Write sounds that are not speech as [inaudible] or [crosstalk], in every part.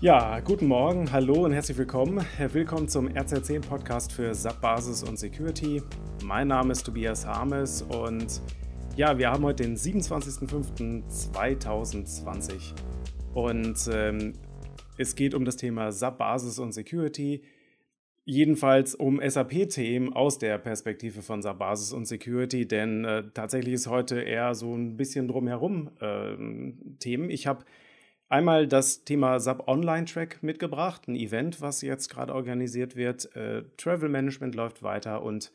Ja, guten Morgen, hallo und herzlich willkommen. Willkommen zum RZ10 Podcast für SAP Basis und Security. Mein Name ist Tobias Harmes und ja, wir haben heute den 27.05.2020 und ähm, es geht um das Thema SAP Basis und Security. Jedenfalls um SAP-Themen aus der Perspektive von SAP Basis und Security, denn äh, tatsächlich ist heute eher so ein bisschen drumherum äh, Themen. Ich habe einmal das Thema SAP Online Track mitgebracht, ein Event, was jetzt gerade organisiert wird. Äh, Travel Management läuft weiter und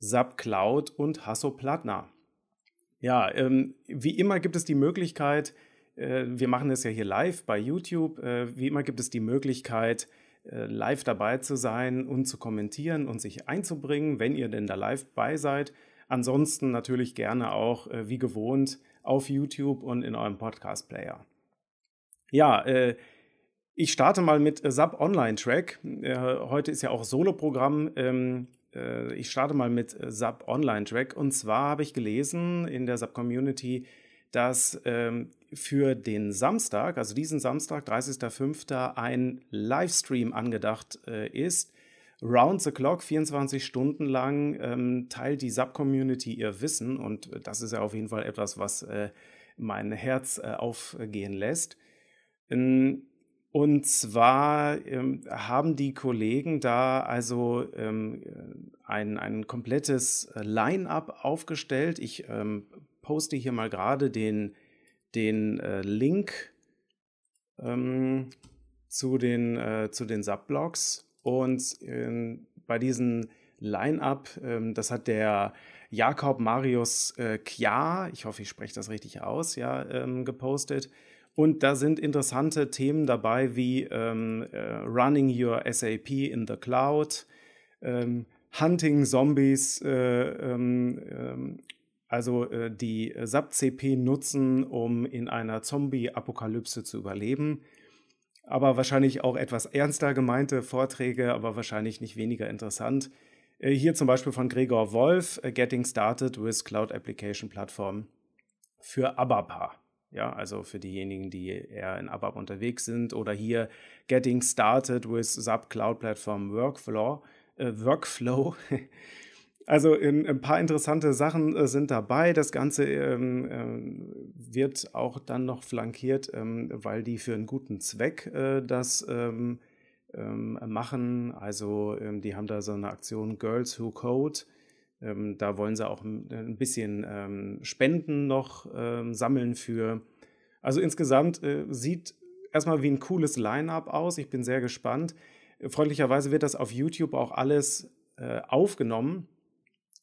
SAP Cloud und Hasso Plattner. Ja, ähm, wie immer gibt es die Möglichkeit, äh, wir machen das ja hier live bei YouTube, äh, wie immer gibt es die Möglichkeit, äh, live dabei zu sein und zu kommentieren und sich einzubringen, wenn ihr denn da live bei seid. Ansonsten natürlich gerne auch, äh, wie gewohnt, auf YouTube und in eurem Podcast-Player. Ja, äh, ich starte mal mit SAP Online Track. heute ist ja auch Solo-Programm. Ähm, äh, ich starte mal mit äh, SAP Online Track. Und zwar habe ich gelesen in der SAP Community, dass ähm, für den Samstag, also diesen Samstag, 30.05., ein Livestream angedacht äh, ist. Round the clock, 24 Stunden lang, ähm, teilt die SAP-Community ihr Wissen und das ist ja auf jeden Fall etwas, was äh, mein Herz äh, aufgehen lässt. Ähm, und zwar ähm, haben die Kollegen da also ähm, ein, ein komplettes äh, Line-up aufgestellt. Ich ähm, poste hier mal gerade den, den äh, Link ähm, zu den, äh, zu den Subblogs. Und ähm, bei diesem Line-up, ähm, das hat der Jakob Marius äh, Kja, ich hoffe, ich spreche das richtig aus, ja, gepostet. Und da sind interessante Themen dabei wie ähm, äh, Running Your SAP in the Cloud, ähm, Hunting Zombies, äh, ähm, ähm also äh, die SAP-CP nutzen, um in einer Zombie-Apokalypse zu überleben. Aber wahrscheinlich auch etwas ernster gemeinte Vorträge, aber wahrscheinlich nicht weniger interessant. Äh, hier zum Beispiel von Gregor Wolf, äh, Getting Started with Cloud Application Platform für ABAPA. Ja, also für diejenigen, die eher in ABAP unterwegs sind oder hier Getting Started with SAP Cloud Platform Workflow. Äh, Workflow. [laughs] Also in, ein paar interessante Sachen äh, sind dabei. Das Ganze ähm, äh, wird auch dann noch flankiert, ähm, weil die für einen guten Zweck äh, das ähm, ähm machen. Also ähm, die haben da so eine Aktion Girls Who Code. Ähm, da wollen sie auch ein bisschen ähm, Spenden noch ähm, sammeln für. Also insgesamt äh, sieht erstmal wie ein cooles Line-up aus. Ich bin sehr gespannt. Freundlicherweise wird das auf YouTube auch alles äh, aufgenommen.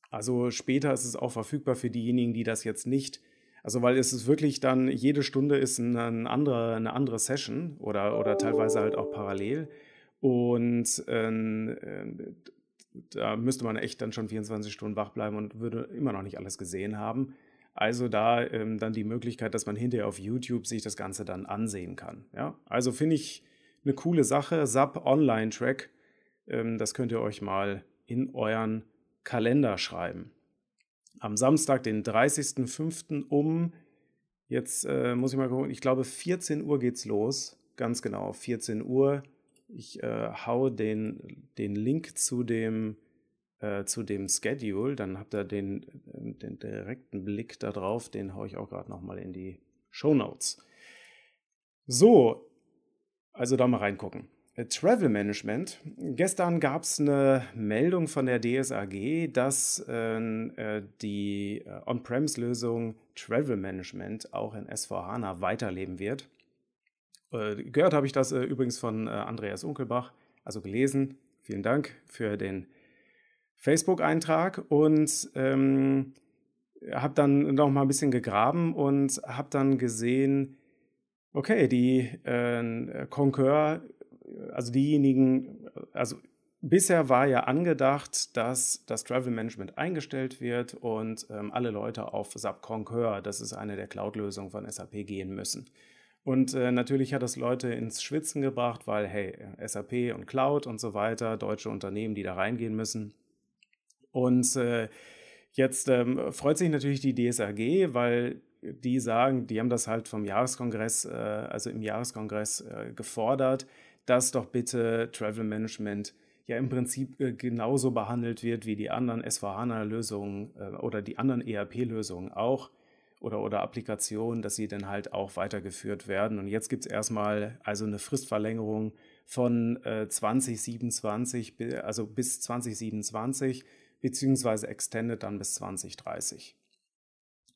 Also später ist es auch verfügbar für diejenigen, die das jetzt nicht also, weil es ist wirklich dann, jede Stunde ist eine andere, eine andere Session oder, oder teilweise halt auch parallel. Und äh, da müsste man echt dann schon 24 Stunden wach bleiben und würde immer noch nicht alles gesehen haben. Also da ähm, dann die Möglichkeit, dass man hinterher auf YouTube sich das Ganze dann ansehen kann. Ja? Also finde ich eine coole Sache. SAP Online Track, ähm, das könnt ihr euch mal in euren Kalender schreiben. Am Samstag, den 30.05. um, jetzt äh, muss ich mal gucken, ich glaube 14 Uhr geht's los. Ganz genau, 14 Uhr ich äh, hau den, den Link zu dem, äh, zu dem Schedule, dann habt ihr den, den direkten Blick darauf, den haue ich auch gerade nochmal in die Show Notes. So, also da mal reingucken. Äh, Travel Management. Gestern gab es eine Meldung von der DSAG, dass ähm, äh, die äh, On-Premise-Lösung Travel Management auch in S4HANA weiterleben wird. Äh, gehört habe ich das äh, übrigens von äh, Andreas Unkelbach, also gelesen. Vielen Dank für den Facebook-Eintrag und ähm, habe dann noch mal ein bisschen gegraben und habe dann gesehen, okay, die äh, Concur, also diejenigen, also bisher war ja angedacht, dass das Travel Management eingestellt wird und ähm, alle Leute auf SAP Concur, das ist eine der Cloud-Lösungen von SAP, gehen müssen. Und äh, natürlich hat das Leute ins Schwitzen gebracht, weil, hey, SAP und Cloud und so weiter, deutsche Unternehmen, die da reingehen müssen. Und äh, jetzt ähm, freut sich natürlich die DSAG, weil die sagen, die haben das halt vom Jahreskongress, äh, also im Jahreskongress äh, gefordert, dass doch bitte Travel Management ja im Prinzip äh, genauso behandelt wird wie die anderen S4HANA-Lösungen äh, oder die anderen ERP-Lösungen auch oder, oder Applikationen, dass sie dann halt auch weitergeführt werden. Und jetzt gibt es erstmal also eine Fristverlängerung von äh, 2027, also bis 2027, beziehungsweise extended dann bis 2030.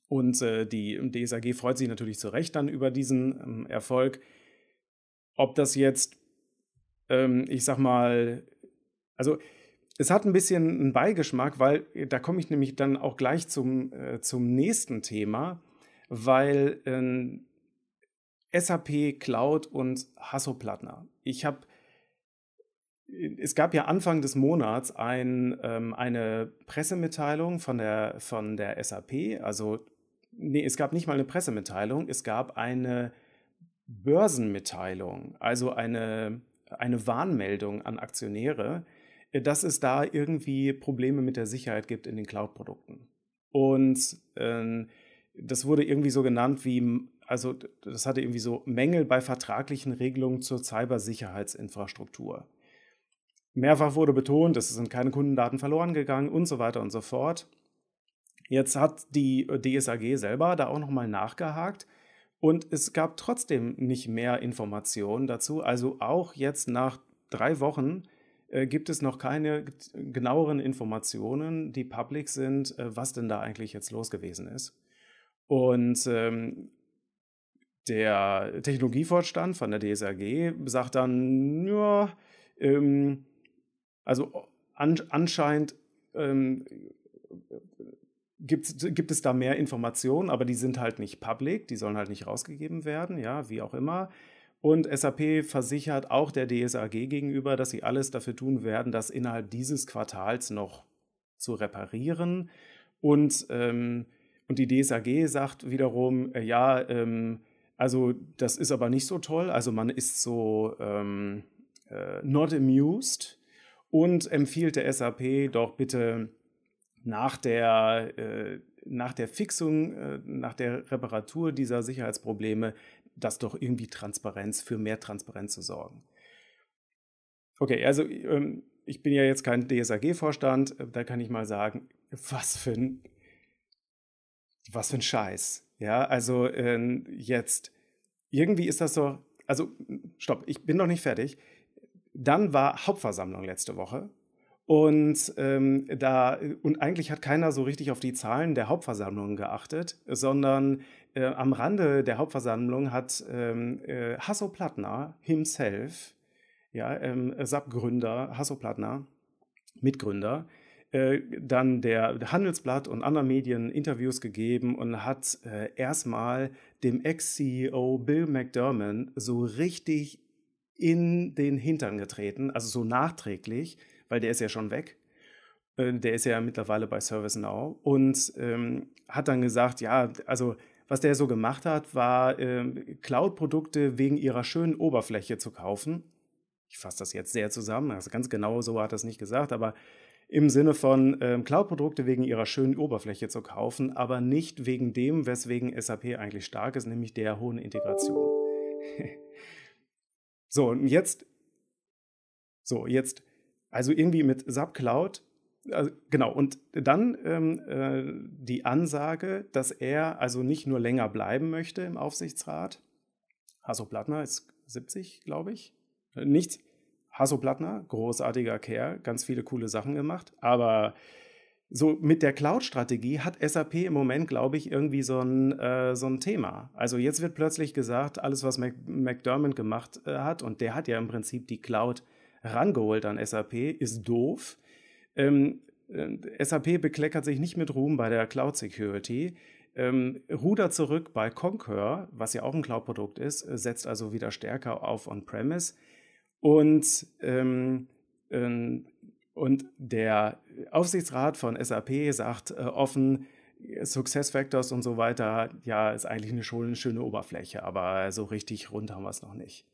Und äh, die DSAG freut sich natürlich zu Recht dann über diesen ähm, Erfolg. Ob das jetzt, ähm, ich sag mal, also es hat ein bisschen einen Beigeschmack, weil äh, da komme ich nämlich dann auch gleich zum, äh, zum nächsten Thema, weil äh, SAP Cloud und Hasso-Plattner. Ich habe es gab ja Anfang des Monats ein, ähm, eine Pressemitteilung von der, von der SAP. Also, nee, es gab nicht mal eine Pressemitteilung, es gab eine Börsenmitteilung, also eine, eine Warnmeldung an Aktionäre, dass es da irgendwie Probleme mit der Sicherheit gibt in den Cloud-Produkten. Und äh, das wurde irgendwie so genannt wie, also das hatte irgendwie so Mängel bei vertraglichen Regelungen zur Cybersicherheitsinfrastruktur. Mehrfach wurde betont, es sind keine Kundendaten verloren gegangen und so weiter und so fort. Jetzt hat die DSAG selber da auch nochmal nachgehakt und es gab trotzdem nicht mehr Informationen dazu. Also auch jetzt nach drei Wochen äh, gibt es noch keine genaueren Informationen, die public sind, äh, was denn da eigentlich jetzt los gewesen ist. Und ähm, der Technologievorstand von der DSAG sagt dann, ja, ähm, also an, anscheinend ähm, gibt, gibt es da mehr Informationen, aber die sind halt nicht public, die sollen halt nicht rausgegeben werden, ja, wie auch immer. Und SAP versichert auch der DSAG gegenüber, dass sie alles dafür tun werden, das innerhalb dieses Quartals noch zu reparieren. Und, ähm, und die DSAG sagt wiederum, äh, ja, ähm, also das ist aber nicht so toll. Also man ist so ähm, äh, not amused und empfiehlt der SAP doch bitte nach der, äh, nach der Fixung, äh, nach der Reparatur dieser Sicherheitsprobleme, das doch irgendwie Transparenz, für mehr Transparenz zu sorgen. Okay, also ähm, ich bin ja jetzt kein DSAG-Vorstand, äh, da kann ich mal sagen, was für ein, was für ein Scheiß. Ja, also äh, jetzt, irgendwie ist das so, also stopp, ich bin noch nicht fertig. Dann war Hauptversammlung letzte Woche. Und, ähm, da, und eigentlich hat keiner so richtig auf die Zahlen der Hauptversammlung geachtet, sondern äh, am Rande der Hauptversammlung hat ähm, äh, Hasso Plattner himself, ja, ähm, SAP-Gründer, Hasso Plattner, Mitgründer, äh, dann der Handelsblatt und anderen Medien Interviews gegeben und hat äh, erstmal dem Ex-CEO Bill McDermott so richtig in den Hintern getreten, also so nachträglich, weil der ist ja schon weg. Äh, der ist ja mittlerweile bei ServiceNow und ähm, hat dann gesagt, ja, also was der so gemacht hat, war ähm, Cloud-Produkte wegen ihrer schönen Oberfläche zu kaufen. Ich fasse das jetzt sehr zusammen, also ganz genau so hat er es nicht gesagt, aber im Sinne von ähm, Cloud-Produkte wegen ihrer schönen Oberfläche zu kaufen, aber nicht wegen dem, weswegen SAP eigentlich stark ist, nämlich der hohen Integration. [laughs] So, und jetzt, so, jetzt, also irgendwie mit SAP Cloud, also genau, und dann ähm, äh, die Ansage, dass er also nicht nur länger bleiben möchte im Aufsichtsrat. Hasso Plattner ist 70, glaube ich. Äh, Nichts. Hasso Plattner, großartiger Kerl, ganz viele coole Sachen gemacht, aber so mit der Cloud-Strategie hat SAP im Moment, glaube ich, irgendwie so ein, äh, so ein Thema. Also jetzt wird plötzlich gesagt, alles, was Mac McDermott gemacht äh, hat, und der hat ja im Prinzip die Cloud rangeholt an SAP, ist doof. Ähm, äh, SAP bekleckert sich nicht mit Ruhm bei der Cloud Security. Ähm, rudert zurück bei Concur, was ja auch ein Cloud-Produkt ist, äh, setzt also wieder stärker auf On-Premise. Und ähm, ähm und der Aufsichtsrat von SAP sagt äh, offen, Success Factors und so weiter, ja, ist eigentlich eine schöne Oberfläche, aber so richtig rund haben wir es noch nicht.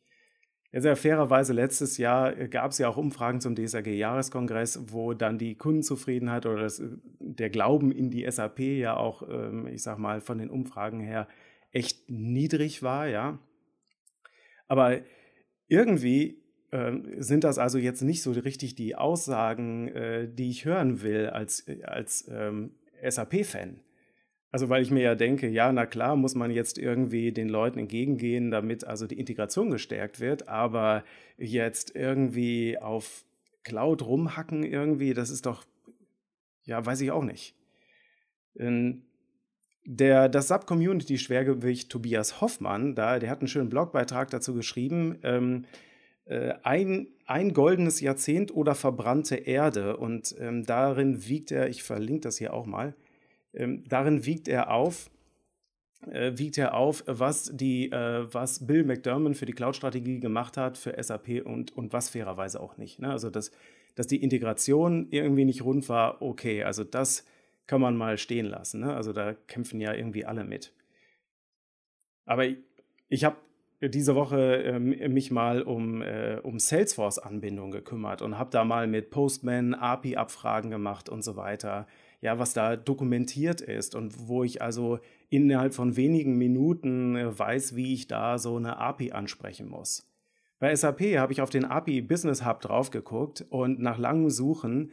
Ja, sehr fairerweise letztes Jahr äh, gab es ja auch Umfragen zum DSAG-Jahreskongress, wo dann die Kundenzufriedenheit oder das, äh, der Glauben in die SAP ja auch, ähm, ich sag mal, von den Umfragen her echt niedrig war, ja. Aber irgendwie äh, sind das also jetzt nicht so richtig die Aussagen, äh, die ich hören will als, als ähm, SAP-Fan. Also weil ich mir ja denke, ja, na klar, muss man jetzt irgendwie den Leuten entgegengehen, damit also die Integration gestärkt wird, aber jetzt irgendwie auf Cloud rumhacken irgendwie, das ist doch, ja, weiß ich auch nicht. Ähm, der, das Sub-Community-Schwergewicht Tobias Hoffmann, da, der hat einen schönen Blogbeitrag dazu geschrieben, ähm, äh, ein, ein goldenes Jahrzehnt oder verbrannte Erde und ähm, darin wiegt er, ich verlinke das hier auch mal, ähm, darin wiegt er auf, äh, wiegt er auf, was, die, äh, was Bill McDermott für die Cloud-Strategie gemacht hat für SAP und, und was fairerweise auch nicht. Ne? Also, dass, dass die Integration irgendwie nicht rund war, okay, also das kann man mal stehen lassen. Ne? Also, da kämpfen ja irgendwie alle mit. Aber ich, ich habe diese Woche äh, mich mal um, äh, um Salesforce-Anbindung gekümmert und habe da mal mit Postman API-Abfragen gemacht und so weiter ja, was da dokumentiert ist und wo ich also innerhalb von wenigen Minuten äh, weiß, wie ich da so eine API ansprechen muss. Bei SAP habe ich auf den API Business Hub drauf geguckt und nach langem Suchen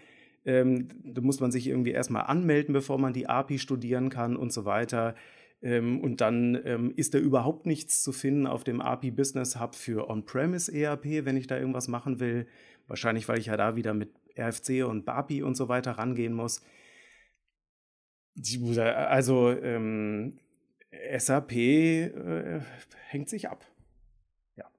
ähm, da muss man sich irgendwie erstmal anmelden, bevor man die API studieren kann und so weiter. Ähm, und dann ähm, ist da überhaupt nichts zu finden auf dem API Business Hub für On-Premise ERP, wenn ich da irgendwas machen will. Wahrscheinlich, weil ich ja da wieder mit RFC und BAPI und so weiter rangehen muss. Also ähm, SAP äh, hängt sich ab. Ja.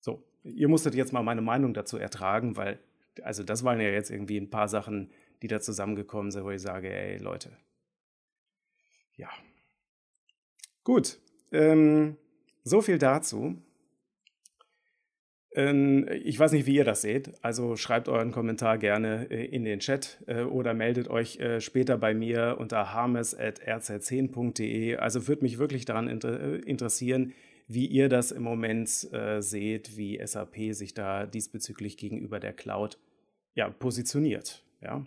So, ihr musstet jetzt mal meine Meinung dazu ertragen, weil, also das waren ja jetzt irgendwie ein paar Sachen, die da zusammengekommen sind, wo ich sage, ey Leute. Ja. Gut. Ähm, so viel dazu. Ähm, ich weiß nicht, wie ihr das seht. Also schreibt euren Kommentar gerne äh, in den Chat äh, oder meldet euch äh, später bei mir unter harmes.rz10.de. Also würde mich wirklich daran interessieren, wie ihr das im Moment seht, wie SAP sich da diesbezüglich gegenüber der Cloud ja, positioniert. Ja.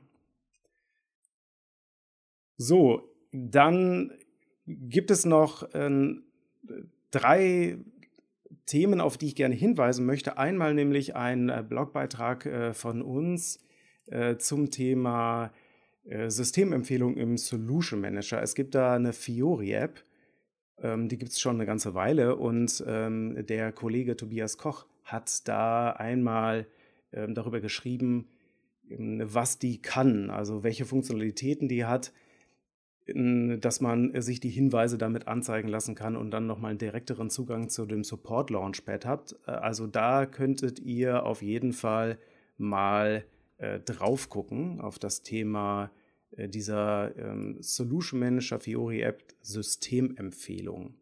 So, dann gibt es noch äh, drei Themen, auf die ich gerne hinweisen möchte. Einmal nämlich ein äh, Blogbeitrag äh, von uns äh, zum Thema Systemempfehlung im Solution Manager. Es gibt da eine Fiori-App, ähm, die gibt es schon eine ganze Weile und ähm, der Kollege Tobias Koch hat da einmal ähm, darüber geschrieben, was die kann, also welche Funktionalitäten die hat dass man sich die Hinweise damit anzeigen lassen kann und dann nochmal einen direkteren Zugang zu dem Support Launchpad habt. Äh, also da könntet ihr auf jeden Fall mal äh, drauf gucken auf das Thema äh, dieser ähm, Solution Manager Fiori App Systemempfehlung.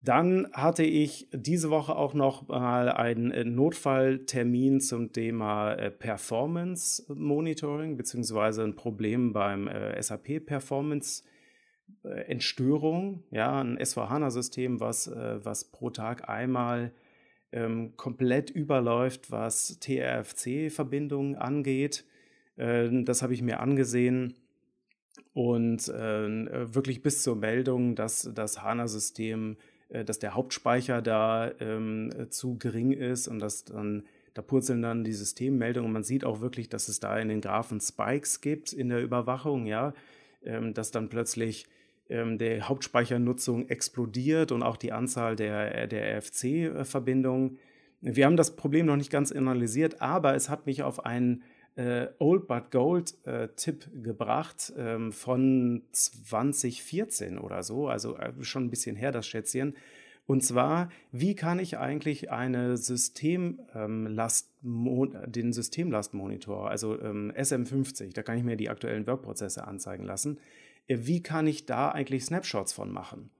Dann hatte ich diese Woche auch noch mal einen äh, Notfalltermin zum Thema äh, Performance Monitoring beziehungsweise ein Problem beim äh, SAP Performance Entstörung, ja, ein S4HANA-System, was, was pro Tag einmal ähm, komplett überläuft, was TRFC-Verbindungen angeht. Äh, das habe ich mir angesehen und wirklich bis zur Meldung, dass das HANA-System dass der Hauptspeicher da ähm, zu gering ist und dass dann da purzeln dann die Systemmeldungen man sieht auch wirklich, dass es da in den Graphen Spikes gibt in der Überwachung, ja, ähm, dass dann plötzlich ähm, die Hauptspeichernutzung explodiert und auch die Anzahl der, der RFC-Verbindungen. Wir haben das Problem noch nicht ganz analysiert, aber es hat mich auf einen äh, Old But Gold äh, Tipp gebracht ähm, von 2014 oder so, also äh, schon ein bisschen her, das Schätzchen. Und zwar, wie kann ich eigentlich eine Systemlast, ähm, den Systemlastmonitor, also ähm, SM50, da kann ich mir die aktuellen Workprozesse anzeigen lassen, äh, wie kann ich da eigentlich Snapshots von machen?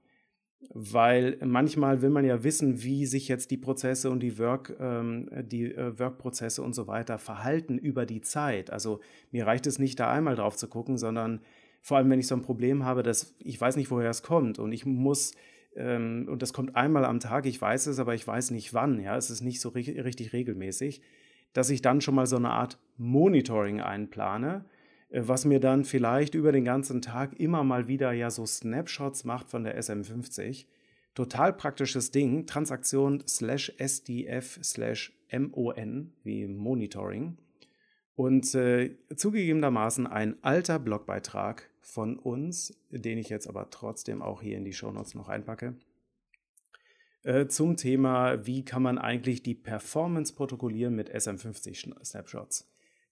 Weil manchmal will man ja wissen, wie sich jetzt die Prozesse und die Work, ähm, die äh, Work-Prozesse und so weiter verhalten über die Zeit. Also mir reicht es nicht, da einmal drauf zu gucken, sondern vor allem, wenn ich so ein Problem habe, dass ich weiß nicht, woher es kommt und ich muss ähm, und das kommt einmal am Tag, ich weiß es, aber ich weiß nicht wann, ja, es ist nicht so richtig, regelmäßig, dass ich dann schon mal so eine Art Monitoring einplane, was mir dann vielleicht über den ganzen Tag immer mal wieder ja so Snapshots macht von der SM50. Total praktisches Ding, Transaktion slash SDF slash MON wie Monitoring. Und äh, zugegebenermaßen ein alter Blogbeitrag von uns, den ich jetzt aber trotzdem auch hier in die Shownotes noch einpacke, äh, zum Thema, wie kann man eigentlich die Performance protokollieren mit SM50 Snapshots.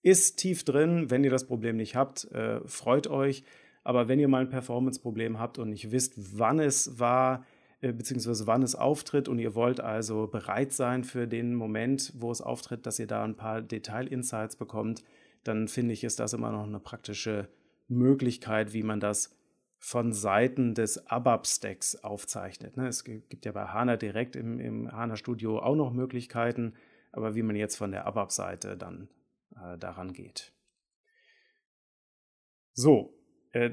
Ist tief drin, wenn ihr das Problem nicht habt, äh, freut euch. Aber wenn ihr mal ein Performance-Problem habt und nicht wisst, wann es war, äh, beziehungsweise wann es auftritt und ihr wollt also bereit sein für den Moment, wo es auftritt, dass ihr da ein paar Detail-Insights bekommt, dann finde ich, ist das immer noch eine praktische Möglichkeit, wie man das von Seiten des ABAP-Stacks aufzeichnet. Ne? Es gibt ja bei HANA direkt im, im HANA-Studio auch noch Möglichkeiten, aber wie man jetzt von der ABAP-Seite dann äh, daran geht. So, äh,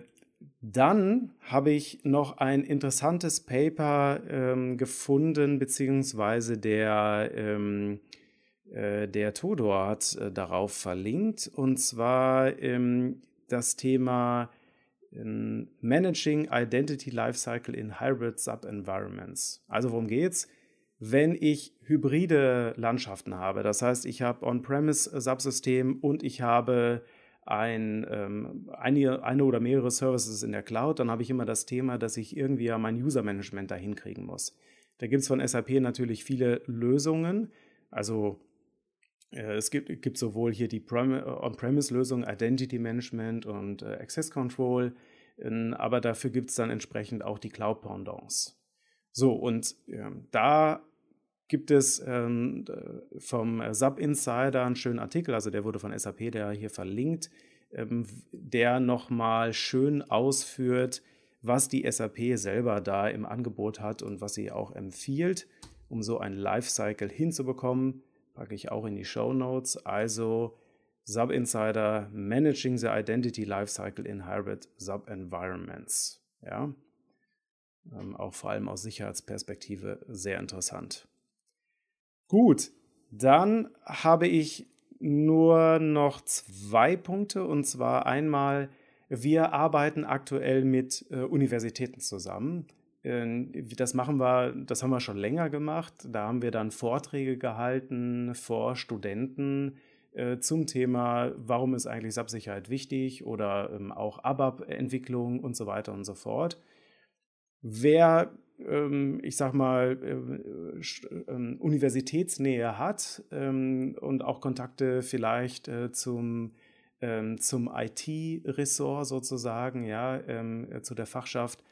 dann habe ich noch ein interessantes Paper ähm, gefunden, beziehungsweise der, ähm, äh, der Todor hat äh, darauf verlinkt, und zwar ähm, das Thema ähm, Managing Identity Lifecycle in Hybrid Sub-Environments. Also worum geht's? Wenn ich hybride Landschaften habe, das heißt, ich habe On-Premise-Subsystem und ich habe ein, ähm, eine, eine oder mehrere Services in der Cloud, dann habe ich immer das Thema, dass ich irgendwie ja mein User-Management da hinkriegen muss. Da gibt es von SAP natürlich viele Lösungen. Also äh, es gibt, gibt, sowohl hier die On-Premise-Lösung, Identity Management und äh, Access Control, äh, aber dafür gibt es dann entsprechend auch die Cloud-Pendants. So, und äh, da gibt es ähm, vom Sub Insider einen schönen Artikel, also der wurde von SAP, der hier verlinkt, ähm, der nochmal schön ausführt, was die SAP selber da im Angebot hat und was sie auch empfiehlt, um so ein Lifecycle hinzubekommen. Packe ich auch in die Show Notes. Also Sub Insider Managing the Identity Lifecycle in Hybrid Sub Environments. Ja, ähm, auch vor allem aus Sicherheitsperspektive sehr interessant. Gut, dann habe ich nur noch zwei Punkte und zwar einmal, wir arbeiten aktuell mit äh, Universitäten zusammen. Äh, das machen wir, das haben wir schon länger gemacht. Da haben wir dann Vorträge gehalten vor Studenten äh, zum Thema, warum ist eigentlich SAP-Sicherheit wichtig oder ähm, auch ABAP-Entwicklung und so weiter und so fort. Wer ähm, ich sag mal, äh, ähm, Universitätsnähe hat ähm, und auch Kontakte vielleicht äh, zum, zum IT-Ressort sozusagen, ja, zu der Fachschaft,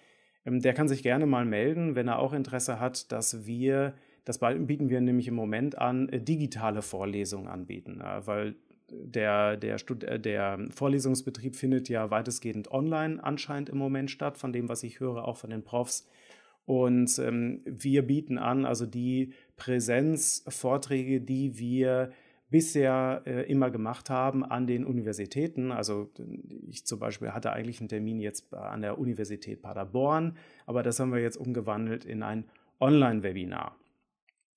der kann sich gerne mal melden, wenn er auch Interesse hat, dass wir, das bieten wir nämlich im Moment an, äh, digitale Vorlesungen anbieten, weil der, der, der Vorlesungsbetrieb findet ja weitestgehend online anscheinend im Moment statt, von dem, was ich höre, auch von den Profs. Und ähm, wir bieten an, also die Präsenzvorträge, die wir bisher äh, immer gemacht haben an den Universitäten. Also ich zum Beispiel hatte eigentlich einen Termin jetzt an der Universität Paderborn, aber das haben wir jetzt umgewandelt in ein Online-Webinar.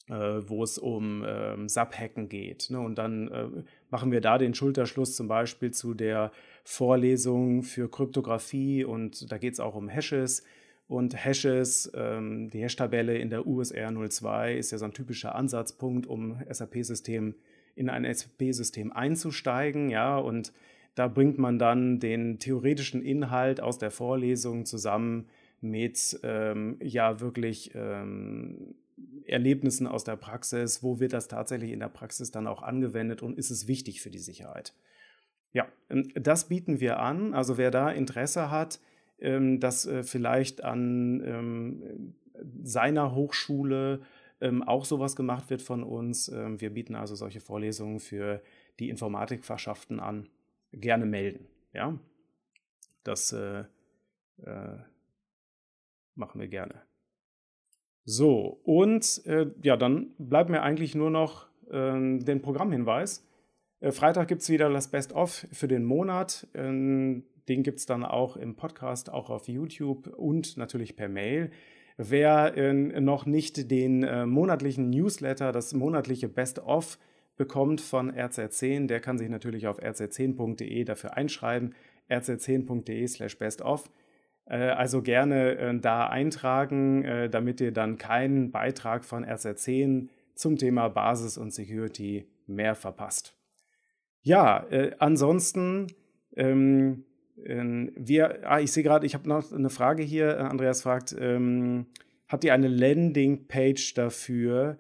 Äh, wo es um ähm, Subhacken geht. Ne? Und dann äh, machen wir da den Schulterschluss zum Beispiel zu der Vorlesung für Kryptographie und da geht es auch um Hashes und Hashes, ähm, die Hash-Tabelle in der USR 02 ist ja so ein typischer Ansatzpunkt, um SAP-System in ein SAP-System einzusteigen, ja, und da bringt man dann den theoretischen Inhalt aus der Vorlesung zusammen mit ähm, ja wirklich ähm, Erlebnissen aus der Praxis, wo wird das tatsächlich in der Praxis dann auch angewendet und ist es wichtig für die Sicherheit. Ja, ähm, das bieten wir an. Also wer da Interesse hat, dass äh, vielleicht an ähm, seiner Hochschule ähm, auch sowas gemacht wird von uns. wir bieten also solche Vorlesungen für die Informatikfachschaften an. Gerne melden. Ja, das äh, äh, machen wir gerne. So, und äh, ja, dann bleibt mir eigentlich nur noch den Programmhinweis. Äh, Freitag gibt es wieder das Best-of für den Monat. Den gibt es dann auch im Podcast, auch auf YouTube und natürlich per Mail. Wer äh, noch nicht den äh, monatlichen Newsletter, das monatliche Best-of bekommt von RZ10, der kann sich natürlich auf rz10.de dafür einschreiben, rz10.de slash bestof. Äh, also gerne äh, da eintragen, äh, damit ihr dann keinen Beitrag von RZ10 zum Thema Basis und Security mehr verpasst. Ja, ansonsten ähm, ähm, wir, ah, ich sehe gerade, ich habe noch eine Frage hier. Andreas fragt, ähm, habt ihr eine Landingpage dafür?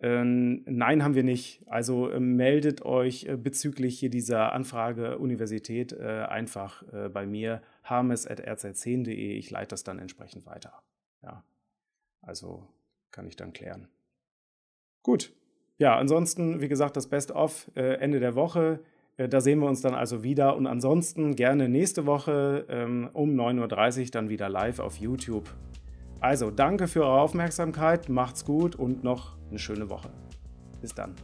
Ähm, nein, haben wir nicht. Also äh, meldet euch äh, bezüglich hier dieser Anfrage Universität äh, einfach äh, bei mir, harmes.rz10.de. Ich leite das dann entsprechend weiter. Ja, also kann ich dann klären. Gut. Ja, ansonsten, wie gesagt, das Best-of äh, Ende der Woche. Äh, da sehen wir uns dann also wieder und ansonsten gerne nächste Woche ähm, um 9.30 Uhr dann wieder live auf YouTube. Also danke für eure Aufmerksamkeit, macht's gut und noch eine schöne Woche. Bis dann.